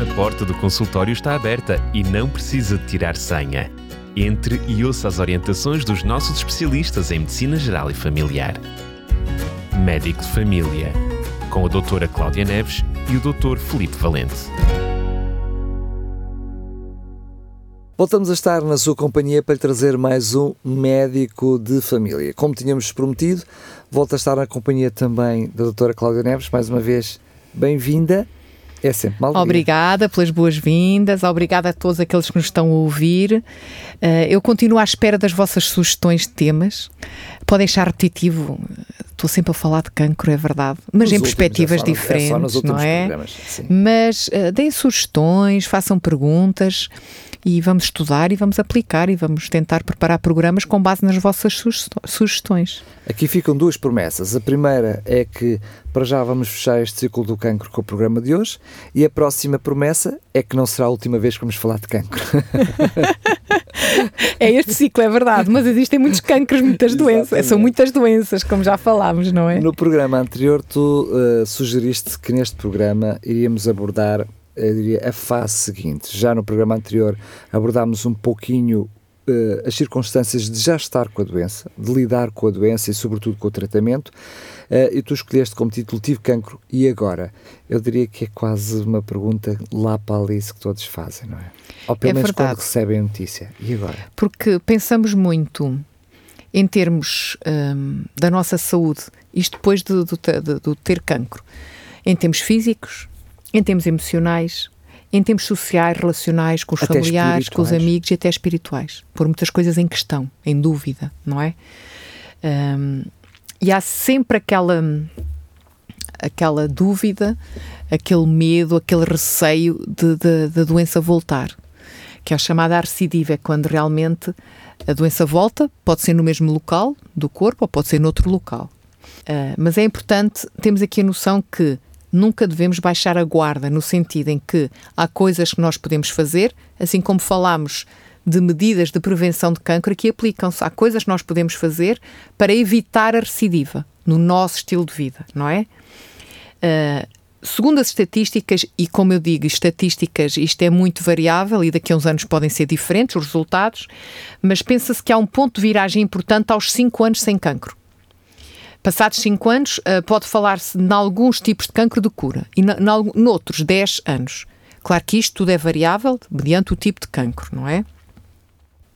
A porta do consultório está aberta e não precisa de tirar senha. Entre e ouça as orientações dos nossos especialistas em Medicina Geral e Familiar. Médico de Família, com a doutora Cláudia Neves e o doutor Felipe Valente. Voltamos a estar na sua companhia para lhe trazer mais um médico de família. Como tínhamos prometido, volta a estar na companhia também da doutora Cláudia Neves. Mais uma vez, bem-vinda. É sempre mal. Obrigada pelas boas-vindas, obrigada a todos aqueles que nos estão a ouvir. Uh, eu continuo à espera das vossas sugestões de temas. Podem achar repetitivo, estou sempre a falar de cancro, é verdade, mas nos em perspectivas últimos, é diferentes, é não é? Mas uh, deem sugestões, façam perguntas e vamos estudar e vamos aplicar e vamos tentar preparar programas com base nas vossas sugestões. Aqui ficam duas promessas. A primeira é que para já vamos fechar este ciclo do cancro com o programa de hoje e a próxima promessa é que não será a última vez que vamos falar de cancro. é este ciclo, é verdade, mas existem muitos cancros, muitas doenças. São muitas doenças, como já falámos, não é? No programa anterior, tu uh, sugeriste que neste programa iríamos abordar diria, a fase seguinte. Já no programa anterior abordámos um pouquinho uh, as circunstâncias de já estar com a doença, de lidar com a doença e, sobretudo, com o tratamento. Uh, e tu escolheste como título Tive Cancro e agora? Eu diria que é quase uma pergunta lá para ali que todos fazem, não é? Ou pelo é menos verdade. quando recebem a notícia. E agora? Porque pensamos muito em termos um, da nossa saúde, isto depois de, de, de, de ter cancro, em termos físicos, em termos emocionais, em termos sociais, relacionais, com os até familiares, com os amigos e até espirituais. Pôr muitas coisas em questão, em dúvida, não é? Um, e há sempre aquela, aquela dúvida, aquele medo, aquele receio da doença voltar, que é a chamada arcidiva, é quando realmente a doença volta, pode ser no mesmo local do corpo ou pode ser noutro local. Uh, mas é importante, temos aqui a noção que nunca devemos baixar a guarda, no sentido em que há coisas que nós podemos fazer, assim como falámos de medidas de prevenção de cancro, aqui aplicam-se. Há coisas que nós podemos fazer para evitar a recidiva no nosso estilo de vida, não é? Uh, segundo as estatísticas, e como eu digo, estatísticas, isto é muito variável e daqui a uns anos podem ser diferentes os resultados, mas pensa-se que há um ponto de viragem importante aos 5 anos sem cancro. Passados 5 anos, uh, pode falar-se em alguns tipos de cancro de cura e noutros 10 anos. Claro que isto tudo é variável mediante o tipo de cancro, não é?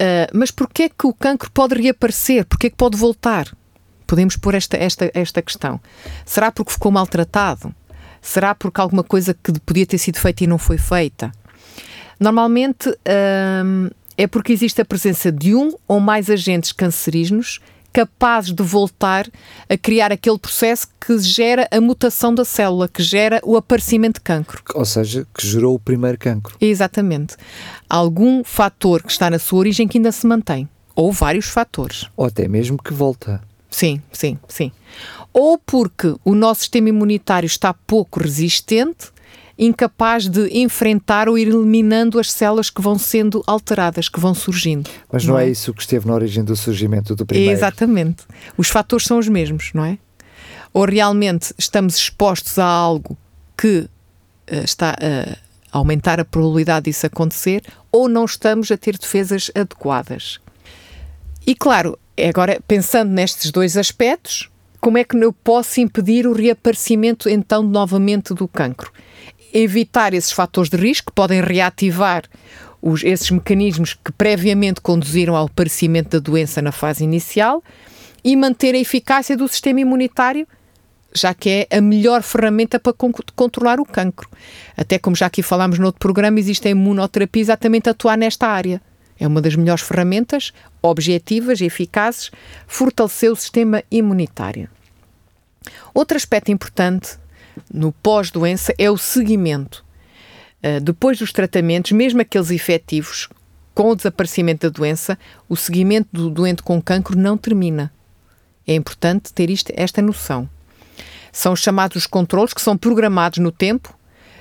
Uh, mas porquê é que o cancro pode reaparecer? Porquê é que pode voltar? Podemos pôr esta, esta, esta questão. Será porque ficou maltratado? Será porque alguma coisa que podia ter sido feita e não foi feita? Normalmente uh, é porque existe a presença de um ou mais agentes cancerígenos capazes de voltar a criar aquele processo que gera a mutação da célula, que gera o aparecimento de cancro. Ou seja, que gerou o primeiro cancro. Exatamente. Algum fator que está na sua origem que ainda se mantém. Ou vários fatores. Ou até mesmo que volta. Sim, sim, sim. Ou porque o nosso sistema imunitário está pouco resistente incapaz de enfrentar ou ir eliminando as células que vão sendo alteradas, que vão surgindo. Mas não, não é? é? isso que esteve na origem do surgimento do primeiro? Exatamente. Os fatores são os mesmos, não é? Ou realmente estamos expostos a algo que uh, está a aumentar a probabilidade disso acontecer, ou não estamos a ter defesas adequadas. E claro, agora pensando nestes dois aspectos, como é que eu posso impedir o reaparecimento então novamente do cancro? Evitar esses fatores de risco que podem reativar os, esses mecanismos que previamente conduziram ao aparecimento da doença na fase inicial e manter a eficácia do sistema imunitário, já que é a melhor ferramenta para con controlar o cancro. Até como já aqui falámos no outro programa, existe a imunoterapia exatamente a atuar nesta área. É uma das melhores ferramentas, objetivas e eficazes, fortalecer o sistema imunitário. Outro aspecto importante no pós-doença é o seguimento. Uh, depois dos tratamentos, mesmo aqueles efetivos, com o desaparecimento da doença, o seguimento do doente com cancro não termina. É importante ter isto, esta noção. São chamados os controles, que são programados no tempo.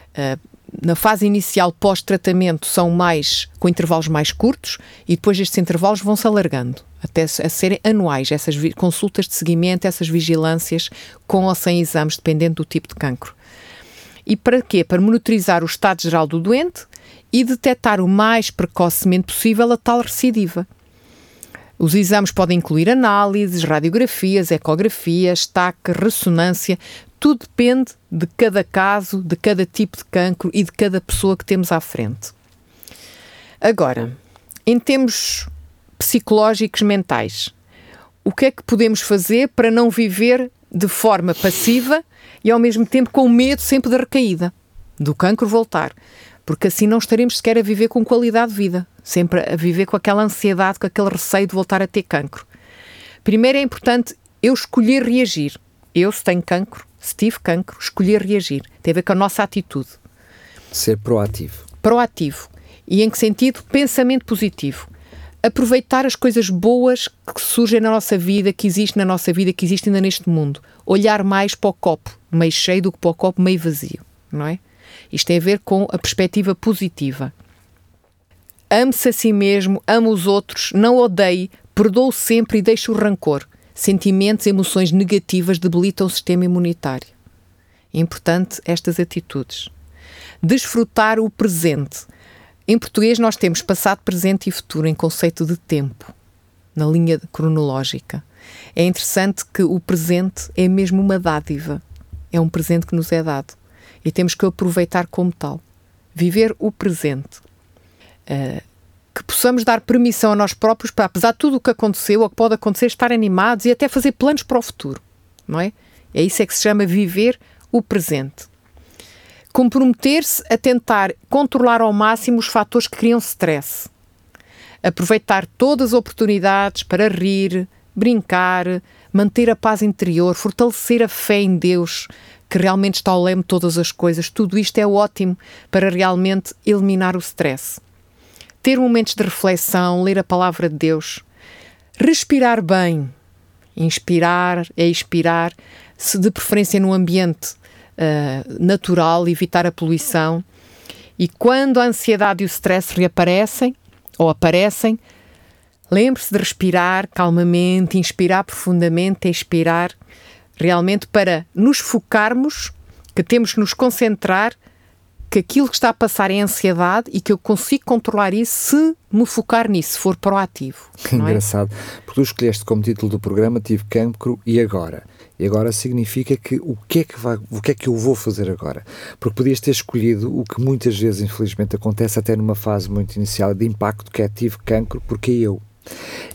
Uh, na fase inicial, pós-tratamento, são mais com intervalos mais curtos e depois estes intervalos vão se alargando até a serem anuais, essas consultas de seguimento, essas vigilâncias com ou sem exames, dependendo do tipo de cancro. E para quê? Para monitorizar o estado geral do doente e detectar o mais precocemente possível a tal recidiva. Os exames podem incluir análises, radiografias, ecografias, TAC, ressonância, tudo depende de cada caso, de cada tipo de cancro e de cada pessoa que temos à frente. Agora, em termos psicológicos mentais, o que é que podemos fazer para não viver de forma passiva e ao mesmo tempo com medo sempre da recaída, do cancro voltar? Porque assim não estaremos sequer a viver com qualidade de vida, sempre a viver com aquela ansiedade, com aquele receio de voltar a ter cancro. Primeiro é importante eu escolher reagir. Eu, se tenho cancro, se tive cancro, escolher reagir. Tem a ver com a nossa atitude. Ser proativo. Proativo. E em que sentido? Pensamento positivo. Aproveitar as coisas boas que surgem na nossa vida, que existem na nossa vida, que existem ainda neste mundo. Olhar mais para o copo meio cheio do que para o copo meio vazio, não é? Isto tem a ver com a perspectiva positiva. Ame-se a si mesmo, ame os outros, não odeie, perdoe sempre e deixe o rancor. Sentimentos, emoções negativas debilitam o sistema imunitário. É importante estas atitudes. Desfrutar o presente. Em português, nós temos passado, presente e futuro em conceito de tempo, na linha cronológica. É interessante que o presente é mesmo uma dádiva. É um presente que nos é dado. E temos que aproveitar como tal. Viver o presente. Uh, que possamos dar permissão a nós próprios para, apesar de tudo o que aconteceu ou que pode acontecer, estar animados e até fazer planos para o futuro. Não é? É isso é que se chama viver o presente comprometer-se a tentar controlar ao máximo os fatores que criam stress. Aproveitar todas as oportunidades para rir, brincar, manter a paz interior, fortalecer a fé em Deus, que realmente está ao leme de todas as coisas. Tudo isto é ótimo para realmente eliminar o stress. Ter momentos de reflexão, ler a palavra de Deus, respirar bem, inspirar é expirar, se de preferência num ambiente uh, natural, evitar a poluição. E quando a ansiedade e o stress reaparecem ou aparecem, lembre-se de respirar calmamente, inspirar profundamente, expirar, realmente para nos focarmos, que temos que nos concentrar que aquilo que está a passar é ansiedade e que eu consigo controlar isso se me focar nisso, se for proativo. Que é? engraçado, porque tu escolheste como título do programa Tive Cancro e Agora. E agora significa que o que é que, vai, o que, é que eu vou fazer agora? Porque podias ter escolhido o que muitas vezes, infelizmente, acontece até numa fase muito inicial de impacto, que é tive cancro porque eu.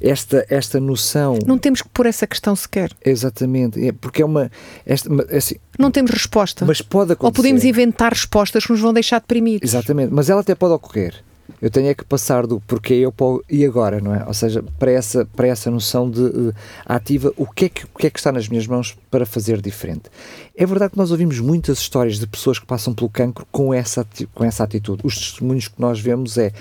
Esta, esta noção. Não temos que pôr essa questão sequer. Exatamente, é porque é uma. Esta, é assim, não temos resposta. Mas pode acontecer. Ou podemos inventar respostas que nos vão deixar deprimidos. Exatamente, mas ela até pode ocorrer eu tenho é que passar do porquê eu para e agora, não é? Ou seja, para essa, para essa noção de uh, ativa, o que, é que, o que é que está nas minhas mãos para fazer diferente? É verdade que nós ouvimos muitas histórias de pessoas que passam pelo cancro com essa, com essa atitude. Os testemunhos que nós vemos é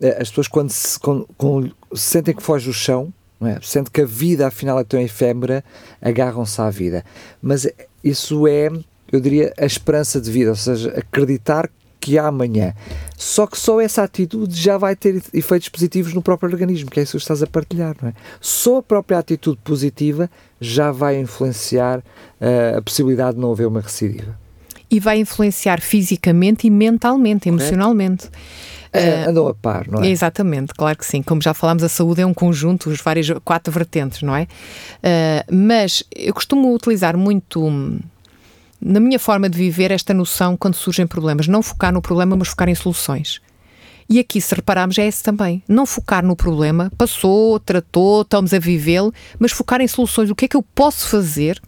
as pessoas quando se, com, com, sentem que foge o chão, é? Sente que a vida afinal é tão efêmera, agarram-se à vida. Mas isso é, eu diria, a esperança de vida, ou seja, acreditar que há amanhã. Só que só essa atitude já vai ter efeitos positivos no próprio organismo, que é isso que estás a partilhar, não é? Só a própria atitude positiva já vai influenciar uh, a possibilidade de não haver uma recidiva. E vai influenciar fisicamente e mentalmente, emocionalmente. Uh, andam a par, não é? Exatamente, claro que sim. Como já falámos, a saúde é um conjunto, os vários quatro vertentes, não é? Uh, mas eu costumo utilizar muito na minha forma de viver, esta noção quando surgem problemas. Não focar no problema, mas focar em soluções. E aqui, se repararmos, é esse também. Não focar no problema, passou, tratou, estamos a vivê-lo, mas focar em soluções. O que é que eu posso fazer,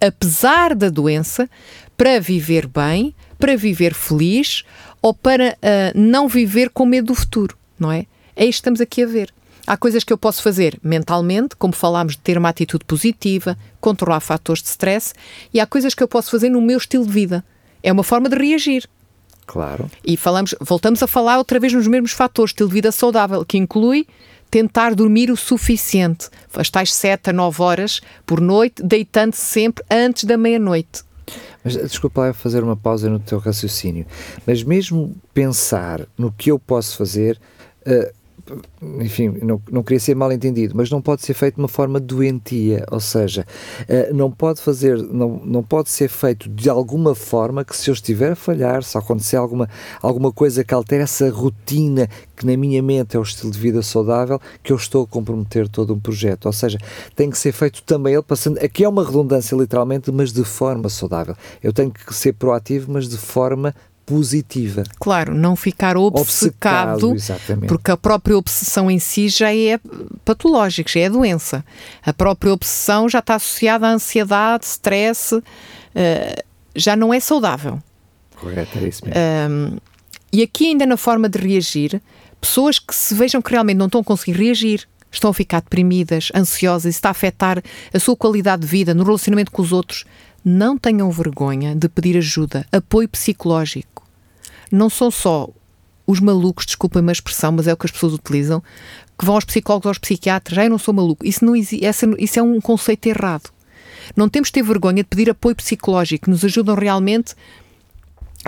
apesar da doença, para viver bem, para viver feliz ou para uh, não viver com medo do futuro, não é? É isto que estamos aqui a ver. Há coisas que eu posso fazer mentalmente, como falámos de ter uma atitude positiva, controlar fatores de stress, e há coisas que eu posso fazer no meu estilo de vida. É uma forma de reagir. Claro. E falamos, voltamos a falar outra vez nos mesmos fatores, estilo de vida saudável, que inclui tentar dormir o suficiente, as tais 7 a 9 horas por noite, deitando-se sempre antes da meia-noite. Mas desculpa lá fazer uma pausa no teu raciocínio, mas mesmo pensar no que eu posso fazer, uh, enfim, não, não queria ser mal entendido, mas não pode ser feito de uma forma doentia, ou seja, uh, não pode fazer, não, não pode ser feito de alguma forma que se eu estiver a falhar, se acontecer alguma, alguma coisa que altere essa rotina que na minha mente é o estilo de vida saudável, que eu estou a comprometer todo um projeto, ou seja, tem que ser feito também ele passando, aqui é uma redundância literalmente, mas de forma saudável. Eu tenho que ser proativo, mas de forma positiva. Claro, não ficar obcecado, obcecado porque a própria obsessão em si já é patológica, já é doença. A própria obsessão já está associada à ansiedade, stress, uh, já não é saudável. Correto, é isso mesmo. Um, e aqui ainda na forma de reagir, pessoas que se vejam que realmente não estão a conseguir reagir, estão a ficar deprimidas, ansiosas, isso está a afetar a sua qualidade de vida no relacionamento com os outros, não tenham vergonha de pedir ajuda, apoio psicológico. Não são só os malucos, desculpem-me a expressão, mas é o que as pessoas utilizam, que vão aos psicólogos, aos psiquiatras, eu não sou maluco. Isso, não isso é um conceito errado. Não temos de ter vergonha de pedir apoio psicológico, que nos ajudam realmente a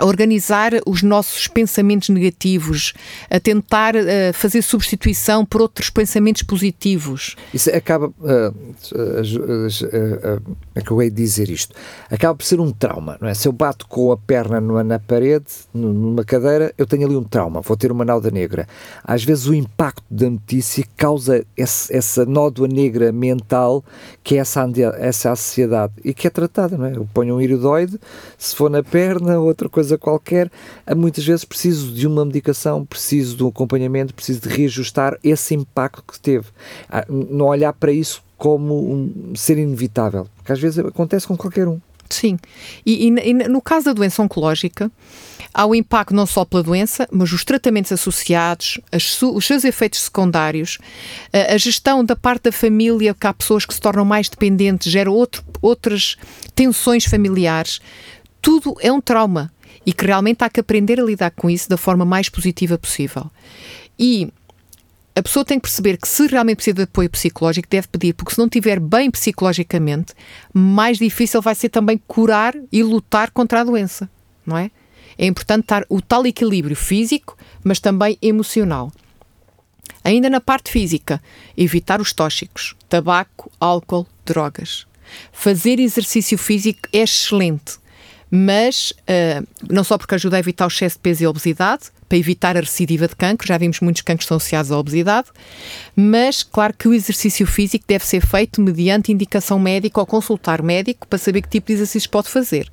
organizar os nossos pensamentos negativos, a tentar uh, fazer substituição por outros pensamentos positivos. Isso acaba. Uh, uh, hei de dizer isto? Acaba por ser um trauma, não é? Se eu bato com a perna numa, na parede, numa cadeira, eu tenho ali um trauma, vou ter uma nauda negra. Às vezes o impacto da notícia causa esse, essa nódoa negra mental que é essa, essa ansiedade e que é tratada, não é? Eu ponho um iridoide, se for na perna, outra coisa coisa qualquer, muitas vezes preciso de uma medicação, preciso de um acompanhamento, preciso de reajustar esse impacto que teve. Ah, não olhar para isso como um ser inevitável, porque às vezes acontece com qualquer um. Sim, e, e, e no caso da doença oncológica, há o impacto não só pela doença, mas os tratamentos associados, as, os seus efeitos secundários, a, a, gestão da parte da família, que há pessoas que se tornam mais dependentes, gera outro, outras tensões familiares. Tudo é um trauma e que realmente há que aprender a lidar com isso da forma mais positiva possível. E a pessoa tem que perceber que se realmente precisa de apoio psicológico, deve pedir, porque se não estiver bem psicologicamente, mais difícil vai ser também curar e lutar contra a doença, não é? É importante estar o tal equilíbrio físico, mas também emocional. Ainda na parte física, evitar os tóxicos, tabaco, álcool, drogas. Fazer exercício físico é excelente mas uh, não só porque ajuda a evitar o excesso de peso e obesidade, para evitar a recidiva de cancro, já vimos muitos cancros estão associados à obesidade, mas claro que o exercício físico deve ser feito mediante indicação médica ou consultar médico para saber que tipo de exercícios pode fazer,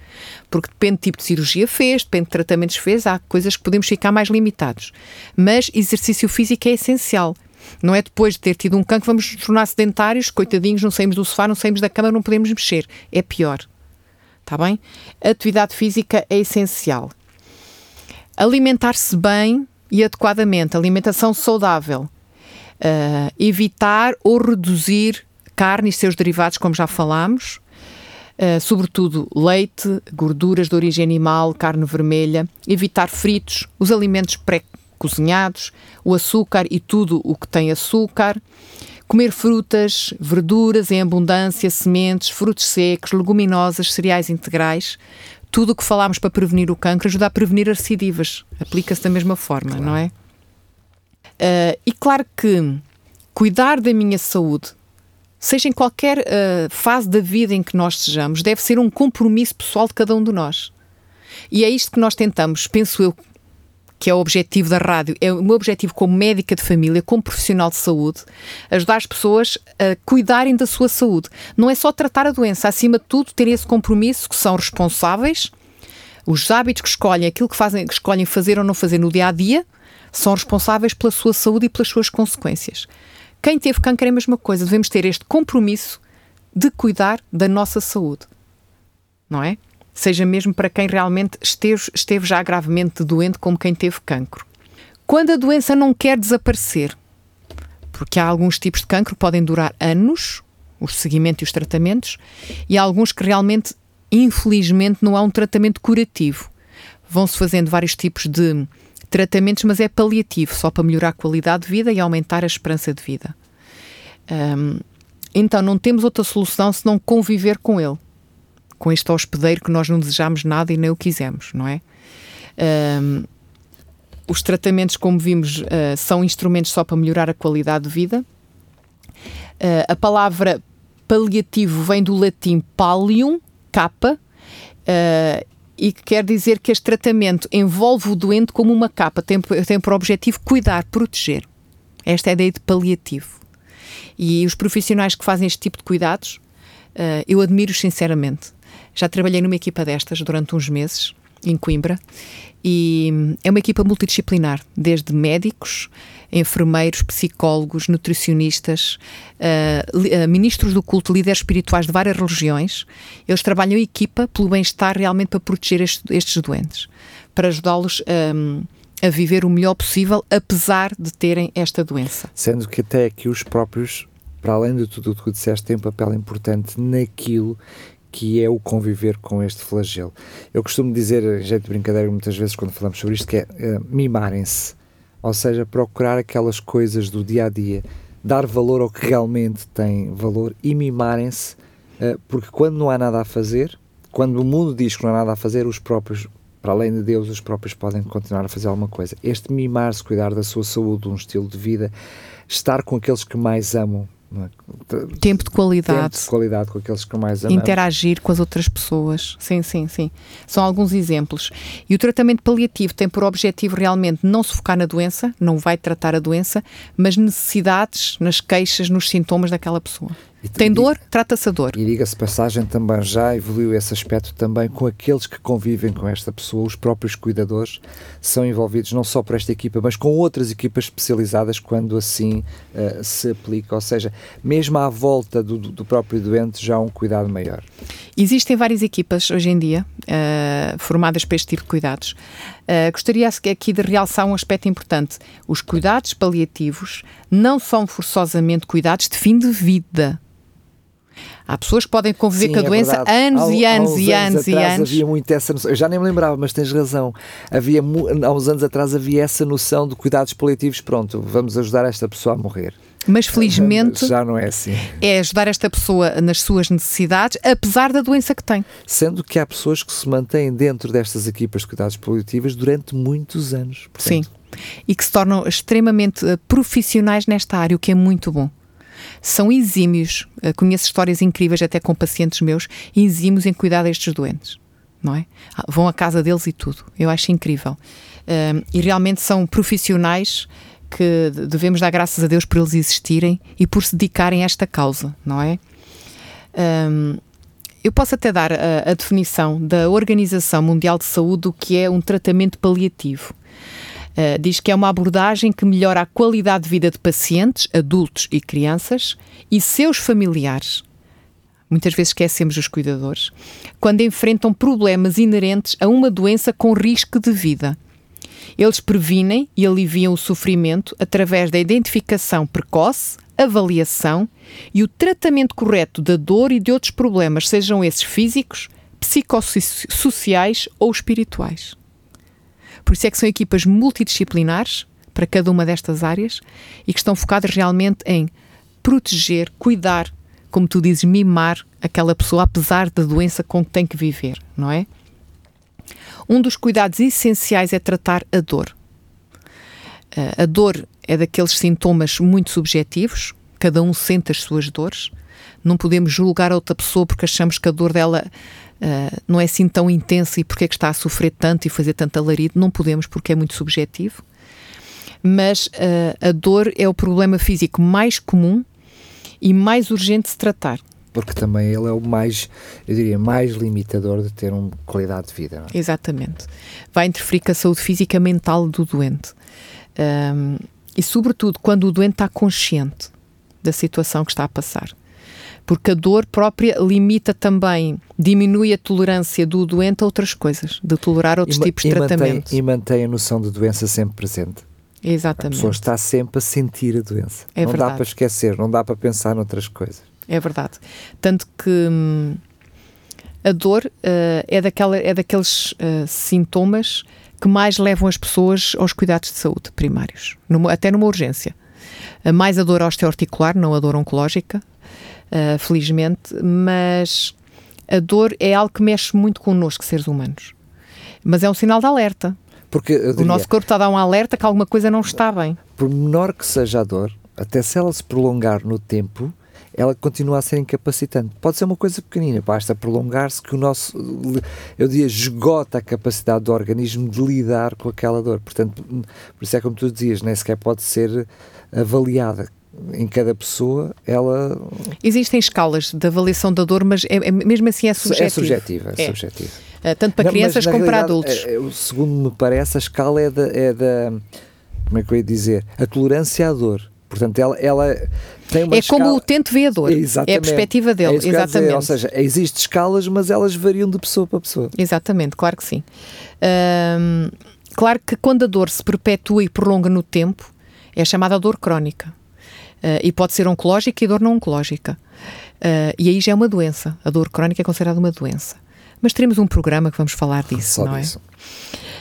porque depende do tipo de cirurgia fez, depende de tratamentos fez, há coisas que podemos ficar mais limitados, mas exercício físico é essencial. Não é depois de ter tido um cancro vamos nos tornar sedentários, coitadinhos, não saímos do sofá, não saímos da cama, não podemos mexer. É pior. Está bem? Atividade física é essencial. Alimentar-se bem e adequadamente, alimentação saudável. Uh, evitar ou reduzir carne e seus derivados, como já falámos, uh, sobretudo leite, gorduras de origem animal, carne vermelha, evitar fritos, os alimentos pré-cozinhados, o açúcar e tudo o que tem açúcar, Comer frutas, verduras em abundância, sementes, frutos secos, leguminosas, cereais integrais, tudo o que falámos para prevenir o cancro ajuda a prevenir as recidivas. Aplica-se da mesma forma, claro. não é? Uh, e claro que cuidar da minha saúde, seja em qualquer uh, fase da vida em que nós sejamos, deve ser um compromisso pessoal de cada um de nós. E é isto que nós tentamos, penso eu, que é o objetivo da rádio, é o meu objetivo como médica de família, como profissional de saúde, ajudar as pessoas a cuidarem da sua saúde. Não é só tratar a doença, acima de tudo, ter esse compromisso que são responsáveis, os hábitos que escolhem, aquilo que, fazem, que escolhem fazer ou não fazer no dia a dia, são responsáveis pela sua saúde e pelas suas consequências. Quem teve câncer é a mesma coisa, devemos ter este compromisso de cuidar da nossa saúde. Não é? Seja mesmo para quem realmente esteve, esteve já gravemente doente, como quem teve cancro. Quando a doença não quer desaparecer, porque há alguns tipos de cancro que podem durar anos, o seguimento e os tratamentos, e há alguns que realmente, infelizmente, não há um tratamento curativo. Vão-se fazendo vários tipos de tratamentos, mas é paliativo, só para melhorar a qualidade de vida e aumentar a esperança de vida. Um, então, não temos outra solução senão conviver com ele com este hospedeiro que nós não desejamos nada e nem o quisemos, não é? Um, os tratamentos, como vimos, uh, são instrumentos só para melhorar a qualidade de vida. Uh, a palavra paliativo vem do latim palium, capa, uh, e que quer dizer que este tratamento envolve o doente como uma capa, tem, tem por objetivo cuidar, proteger. Esta é a ideia de paliativo. E os profissionais que fazem este tipo de cuidados, eu admiro-os sinceramente. Já trabalhei numa equipa destas durante uns meses, em Coimbra, e é uma equipa multidisciplinar, desde médicos, enfermeiros, psicólogos, nutricionistas, uh, ministros do culto, líderes espirituais de várias religiões. Eles trabalham em equipa pelo bem-estar realmente para proteger estes, doentes, para ajudá-los um, a viver o melhor possível, apesar de terem esta doença. Sendo que até aqui os próprios, para além de tudo o que disseste, têm um papel importante naquilo que é o conviver com este flagelo. Eu costumo dizer, em jeito de brincadeira, muitas vezes quando falamos sobre isto, que é uh, mimarem-se, ou seja, procurar aquelas coisas do dia a dia, dar valor ao que realmente tem valor e mimarem-se, uh, porque quando não há nada a fazer, quando o mundo diz que não há nada a fazer, os próprios, para além de Deus, os próprios podem continuar a fazer alguma coisa. Este mimar-se, cuidar da sua saúde, um estilo de vida, estar com aqueles que mais amam? Tempo de qualidade. Tempo de qualidade com aqueles que mais amamos. Interagir com as outras pessoas. Sim, sim, sim. São alguns exemplos. E o tratamento paliativo tem por objetivo realmente não se focar na doença, não vai tratar a doença, mas necessidades, nas queixas, nos sintomas daquela pessoa. Tem dor, trata-se a dor. E diga-se passagem, também já evoluiu esse aspecto também com aqueles que convivem com esta pessoa, os próprios cuidadores são envolvidos não só por esta equipa, mas com outras equipas especializadas quando assim uh, se aplica, ou seja, mesmo à volta do, do, próprio doente já há um cuidado maior. Existem várias equipas hoje em dia uh, formadas para este tipo de cuidados. Uh, gostaria aqui de realçar um aspecto importante. Os cuidados paliativos não são forçosamente cuidados de fim de vida Há pessoas que podem conviver Sim, com a é doença anos há, e anos e anos, e anos. Havia muito essa noção. Eu já nem me lembrava, mas tens razão. Havia há uns anos atrás havia essa noção de cuidados paliativos. Pronto, vamos ajudar esta pessoa a morrer. Mas felizmente já não é assim. É ajudar esta pessoa nas suas necessidades, apesar da doença que tem. Sendo que há pessoas que se mantêm dentro destas equipas de cuidados paliativos durante muitos anos. Portanto. Sim. E que se tornam extremamente eh, profissionais nesta área, o que é muito bom são exímios. Uh, conheço histórias incríveis, até com pacientes meus, exímios em cuidar destes doentes. Não é? Ah, vão à casa deles e tudo. Eu acho incrível. E realmente são profissionais que devemos dar graças a Deus por eles existirem e por se dedicarem a esta causa, não é? Eu posso até dar a, a, definição da Organização Mundial de Saúde do que é um tratamento paliativo. Uh, diz que é uma abordagem que melhora a qualidade de vida de pacientes, adultos e crianças e seus familiares. Muitas vezes esquecemos os cuidadores, quando enfrentam problemas inerentes a uma doença com risco de vida. Eles previnem e aliviam o sofrimento através da identificação precoce, avaliação e o tratamento correto da dor e de outros problemas, sejam esses físicos, psicossociais ou espirituais. Por isso é que são equipas multidisciplinares para cada uma destas áreas e que estão focadas realmente em proteger, cuidar, como tu dizes, mimar aquela pessoa apesar da doença com que tem que viver, não é? Um dos cuidados essenciais é tratar a dor. Eh, a dor é daqueles sintomas muito subjetivos, cada um sente as suas dores. Não podemos julgar a outra pessoa porque achamos que a dor dela uh, não é assim tão intensa e porque é que está a sofrer tanto e fazer tanto alarido, não podemos porque é muito subjetivo. Mas uh, a dor é o problema físico mais comum e mais urgente de se tratar. Porque também ele é o mais, eu diria, mais limitador de ter uma qualidade de vida. É? Exatamente. Vai interferir com a saúde física e mental do doente. Um, e, sobretudo, quando o doente está consciente da situação que está a passar porque a dor própria limita também, diminui a tolerância do doente a outras coisas, de tolerar outros e, tipos de tratamento. e mantém a noção de doença sempre presente. Exatamente. A pessoa está sempre a sentir a doença. É não verdade. dá para esquecer, não dá para pensar noutras coisas. É verdade. Tanto que hum, a dor uh, é, daquela, é daqueles uh, sintomas que mais levam as pessoas aos cuidados de saúde primários, numa, até numa urgência. Mais a dor osteoarticular, não a dor oncológica, uh, felizmente, mas a dor é algo que mexe muito connosco, seres humanos. Mas é um sinal de alerta. Porque o nosso corpo está a dar um alerta que alguma coisa não está bem. Por menor que seja a dor, até se ela se prolongar no tempo, ela continua a ser incapacitante. Pode ser uma coisa pequenina, basta prolongar-se que o nosso, eu diria, esgota a capacidade do organismo de lidar com aquela dor. Portanto, por isso é como tu dizias, nem sequer pode ser avaliada. Em cada pessoa, ela. Existem escalas de avaliação da dor, mas é, é mesmo assim é subjetivo. É subjetiva, é, é. subjetiva. Uh, tanto para Não, crianças como para adultos. É, é, segundo me parece, a escala é da, é da. Como é que eu ia dizer? A tolerância à dor. Portanto, ela, ela tem uma É escala... como o utente vê a dor. Exatamente. É a perspectiva dele. É Exatamente. Ou seja, existem escalas, mas elas variam de pessoa para pessoa. Exatamente, claro que sim. claro que quando a dor se perpetua e prolonga no tempo, é chamada dor crónica. Uh, e pode ser oncológica e dor não oncológica. Uh, e aí já é uma doença. A dor crónica é considerada uma doença. Mas teremos um programa que vamos falar disso, Só não é? disso.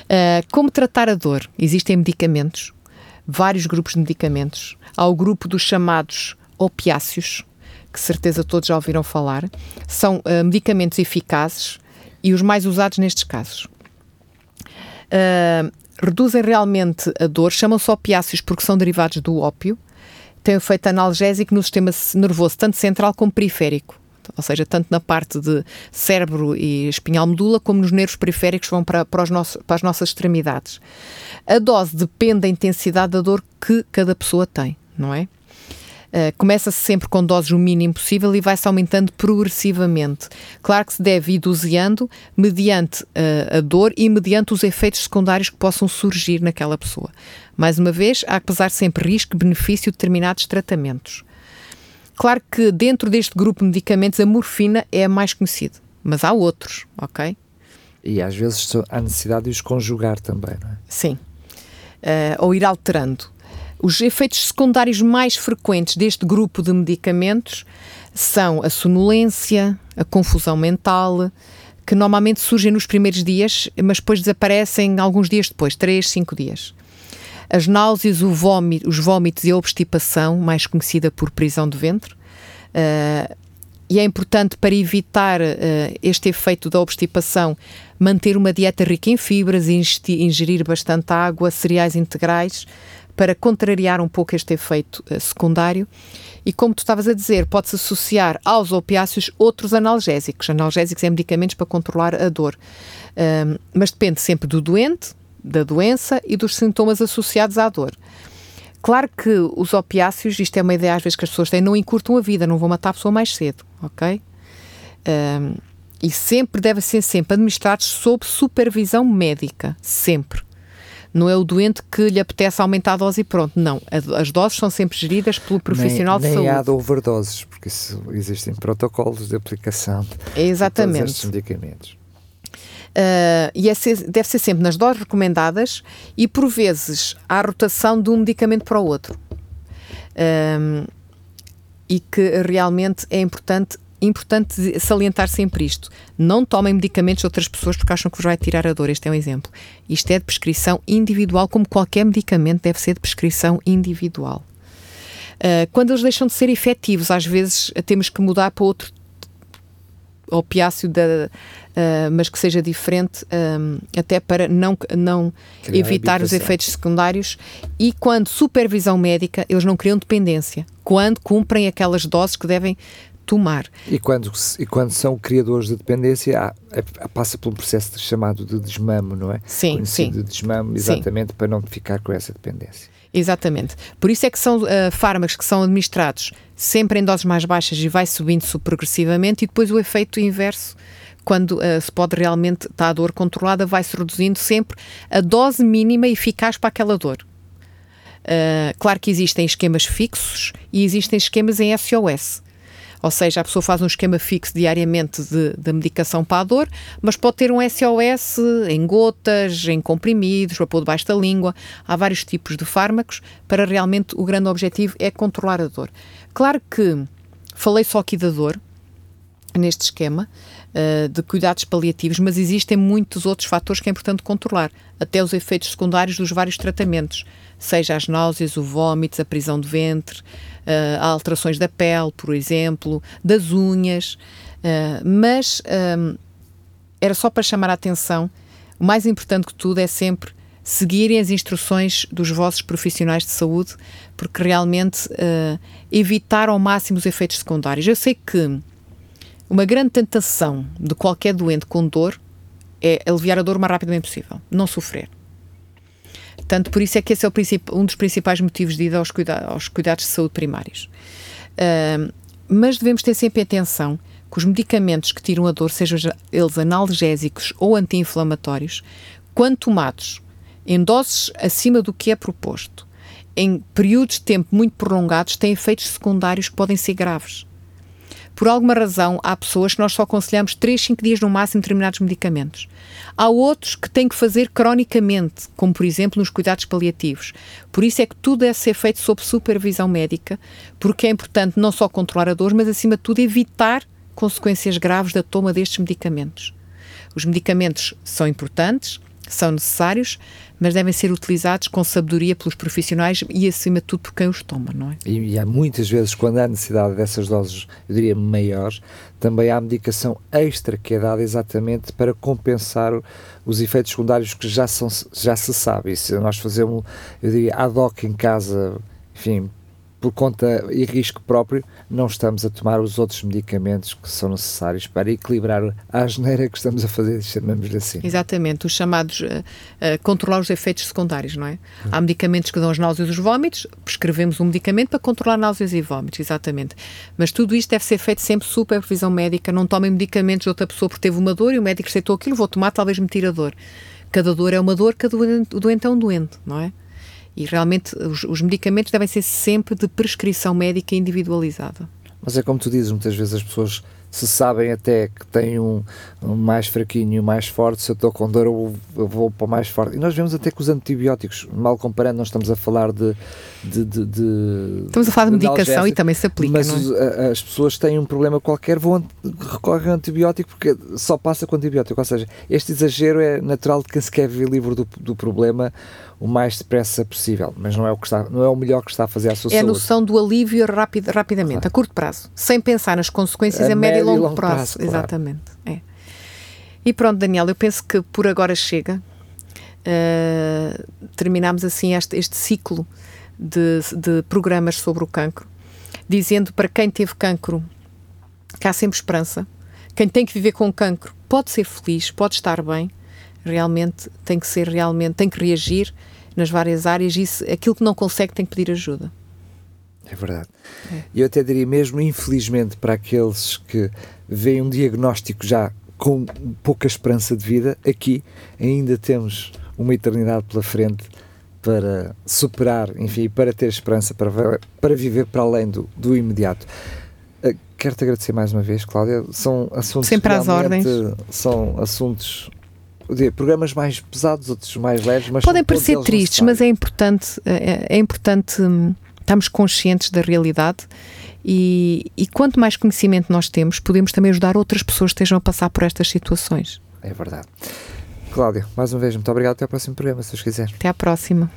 é? Uh, como tratar a dor? Existem medicamentos, vários grupos de medicamentos. Há o grupo dos chamados opiáceos, que certeza todos já ouviram falar. São medicamentos eficazes e os mais usados nestes casos. Reduzem realmente a dor, chamam-se opiáceos porque são derivados do ópio, têm efeito analgésico no sistema nervoso, tanto central como periférico ou seja, tanto na parte de cérebro e espinhal medula, como nos nervos periféricos vão para, para, os nossos, para as nossas extremidades. A dose depende da intensidade da dor que cada pessoa tem, não é? Uh, Começa-se sempre com doses o mínimo possível e vai-se aumentando progressivamente. Claro que se deve ir doseando mediante uh, a dor e mediante os efeitos secundários que possam surgir naquela pessoa. Mais uma vez, há que pesar sempre risco-benefício de determinados tratamentos. Claro que dentro deste grupo de medicamentos a morfina é a mais conhecida, mas há outros, ok? E às vezes há necessidade de os conjugar também, não é? Sim. Uh, ou ir alterando. Os efeitos secundários mais frequentes deste grupo de medicamentos são a sonolência, a confusão mental, que normalmente surgem nos primeiros dias, mas depois desaparecem alguns dias depois, 3, 5 dias. As náuseas, vómito, os vómitos e a obstipação, mais conhecida por prisão de ventre. Uh, e é importante para evitar uh, este efeito da obstipação manter uma dieta rica em fibras ingerir bastante água, cereais integrais, para contrariar um pouco este efeito uh, secundário. E como tu estavas a dizer, pode-se associar aos opiáceos outros analgésicos. Analgésicos é medicamentos para controlar a dor. Uh, mas depende sempre do doente, da doença e dos sintomas associados à dor. Claro que os opiáceos, isto é uma ideia às vezes que as pessoas têm, não encurtam a vida, não vão matar a pessoa mais cedo, ok? Um, e sempre deve ser sempre administrados sob supervisão médica, sempre. Não é o doente que lhe apetece aumentar a dose e pronto. Não, as doses são sempre geridas pelo profissional nem, de nem saúde. Nem há de overdoses, porque isso, existem protocolos de aplicação Exatamente. de todos estes medicamentos. Uh, e é ser, deve ser sempre nas doses recomendadas e, por vezes, há rotação de um medicamento para o outro. Um, e que realmente é importante importante salientar sempre isto. Não tomem medicamentos de outras pessoas porque acham que vos vai tirar a dor. Este é um exemplo. Isto é de prescrição individual, como qualquer medicamento deve ser de prescrição individual. Uh, quando eles deixam de ser efetivos, às vezes temos que mudar para outro opiáceo da, uh, mas que seja diferente, um, ah, até para não, não evitar os efeitos secundários. E quando supervisão médica, eles não criam dependência, quando cumprem aquelas doses que devem tomar. E quando, e quando são criadores de dependência, há, há, passa por um processo chamado de desmamo, não é? Sim, sim. de desmamo, exatamente sim. para não ficar com essa dependência. Exatamente. Por isso é que são uh, fármacos que são administrados sempre em doses mais baixas e vai subindo progressivamente e depois o efeito inverso quando uh, se pode realmente estar a dor controlada, vai-se reduzindo sempre a dose mínima eficaz para aquela dor. Uh, claro que existem esquemas fixos e existem esquemas em SOS. Ou seja, a pessoa faz um esquema fixo diariamente de, de medicação para a dor, mas pode ter um SOS em gotas, em comprimidos, para pôr debaixo da língua. Há vários tipos de fármacos para realmente o grande objetivo é controlar a dor. Claro que falei só aqui da dor, neste esquema uh, de cuidados paliativos, mas existem muitos outros fatores que é importante controlar, até os efeitos secundários dos vários tratamentos, seja as náuseas, o vômito, a prisão de ventre, uh, alterações da pele, por exemplo, das unhas, uh, mas um, era só para chamar a atenção, o mais importante que tudo é sempre seguirem as instruções dos vossos profissionais de saúde, porque realmente uh, evitar ao máximo os efeitos secundários. Eu sei que uma grande tentação de qualquer doente com dor é aliviar a dor o mais rapidamente possível, não sofrer. Tanto por isso é que esse é um dos principais motivos de ida aos, cuida aos cuidados de saúde primários. Uh, mas devemos ter sempre atenção que os medicamentos que tiram a dor, sejam eles analgésicos ou anti-inflamatórios, quando tomados em doses acima do que é proposto, em períodos de tempo muito prolongados, têm efeitos secundários que podem ser graves. Por alguma razão, há pessoas que nós só aconselhamos 3, 5 dias no máximo determinados medicamentos. Há outros que têm que fazer cronicamente, como por exemplo nos cuidados paliativos. Por isso é que tudo deve ser feito sob supervisão médica, porque é importante não só controlar a dor, mas acima de tudo evitar consequências graves da toma destes medicamentos. Os medicamentos são importantes, são necessários, mas devem ser utilizados com sabedoria pelos profissionais e, acima de tudo, por quem os toma, não é? E, e há muitas vezes, quando há necessidade dessas doses, eu diria, maiores, também há medicação extra que é dada exatamente para compensar os efeitos secundários que já, são, já se sabe. E se nós fazemos, eu diria, ad hoc em casa, enfim, por conta e risco próprio, não estamos a tomar os outros medicamentos que são necessários para equilibrar a asneira que estamos a fazer, chamamos-lhe assim. Exatamente, os chamados uh, uh, controlar os efeitos secundários, não é? Hum. Há medicamentos que dão as náuseas e os vômitos, prescrevemos um medicamento para controlar náuseas e vômitos, exatamente. Mas tudo isto deve ser feito sempre supervisão médica, não tomem medicamentos de outra pessoa porque teve uma dor e o médico receitou aquilo, vou tomar, talvez me tire a dor. Cada dor é uma dor, cada doente é um doente, não é? E realmente os, os medicamentos devem ser sempre de prescrição médica individualizada. Mas é como tu dizes, muitas vezes as pessoas se sabem até que têm um, um mais fraquinho e um mais forte, se eu estou com dor eu, eu, vou para o mais forte. E nós vemos até que os antibióticos, mal comparando, nós estamos a falar de... de, de, de estamos a falar de, medicação e também se aplica, Mas os, a, as pessoas têm um problema qualquer, vão recorrem ao antibiótico porque só passa com antibiótico. Ou seja, este exagero é natural de quem se quer ver livre do, do problema o mais depressa possível, mas não é o que está, não é o melhor que está a fazer à sua é saúde. É a noção do alívio rapid, rapidamente, claro. a curto prazo, sem pensar nas consequências a, a médio e longo, longo prazo. prazo claro. Exatamente. É. E pronto, Daniel, eu penso que por agora chega. Uh, terminamos assim este, este ciclo de, de programas sobre o cancro, dizendo para quem teve cancro que há sempre esperança. Quem tem que viver com cancro pode ser feliz, pode estar bem realmente tem que ser realmente, tem que reagir nas várias áreas e isso, aquilo que não consegue tem que pedir ajuda. É verdade. É. Eu até diria mesmo, infelizmente, para aqueles que veem um diagnóstico já com pouca esperança de vida, aqui ainda temos uma eternidade pela frente para superar, enfim, para ter esperança, para, para viver para além do, do imediato. Uh, Quero-te agradecer mais uma vez, Cláudia. São assuntos Sempre às ordens. São assuntos programas mais pesados, outros mais leves, mas podem parecer tristes, mas é importante, é, é importante hum, estarmos conscientes da realidade e, e quanto mais conhecimento nós temos, podemos também ajudar outras pessoas que estejam a passar por estas situações. É verdade. Cláudia, mais uma vez, muito obrigado. Até ao próximo programa, se os quiser. Até à próxima.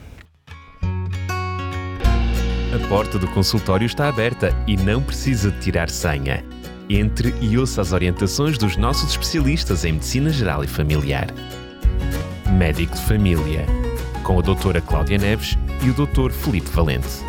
A porta do consultório está aberta e não precisa de tirar senha. Entre e ouça as orientações dos nossos especialistas em Medicina Geral e Familiar. Médico de Família, com a doutora Cláudia Neves e o doutor Felipe Valente.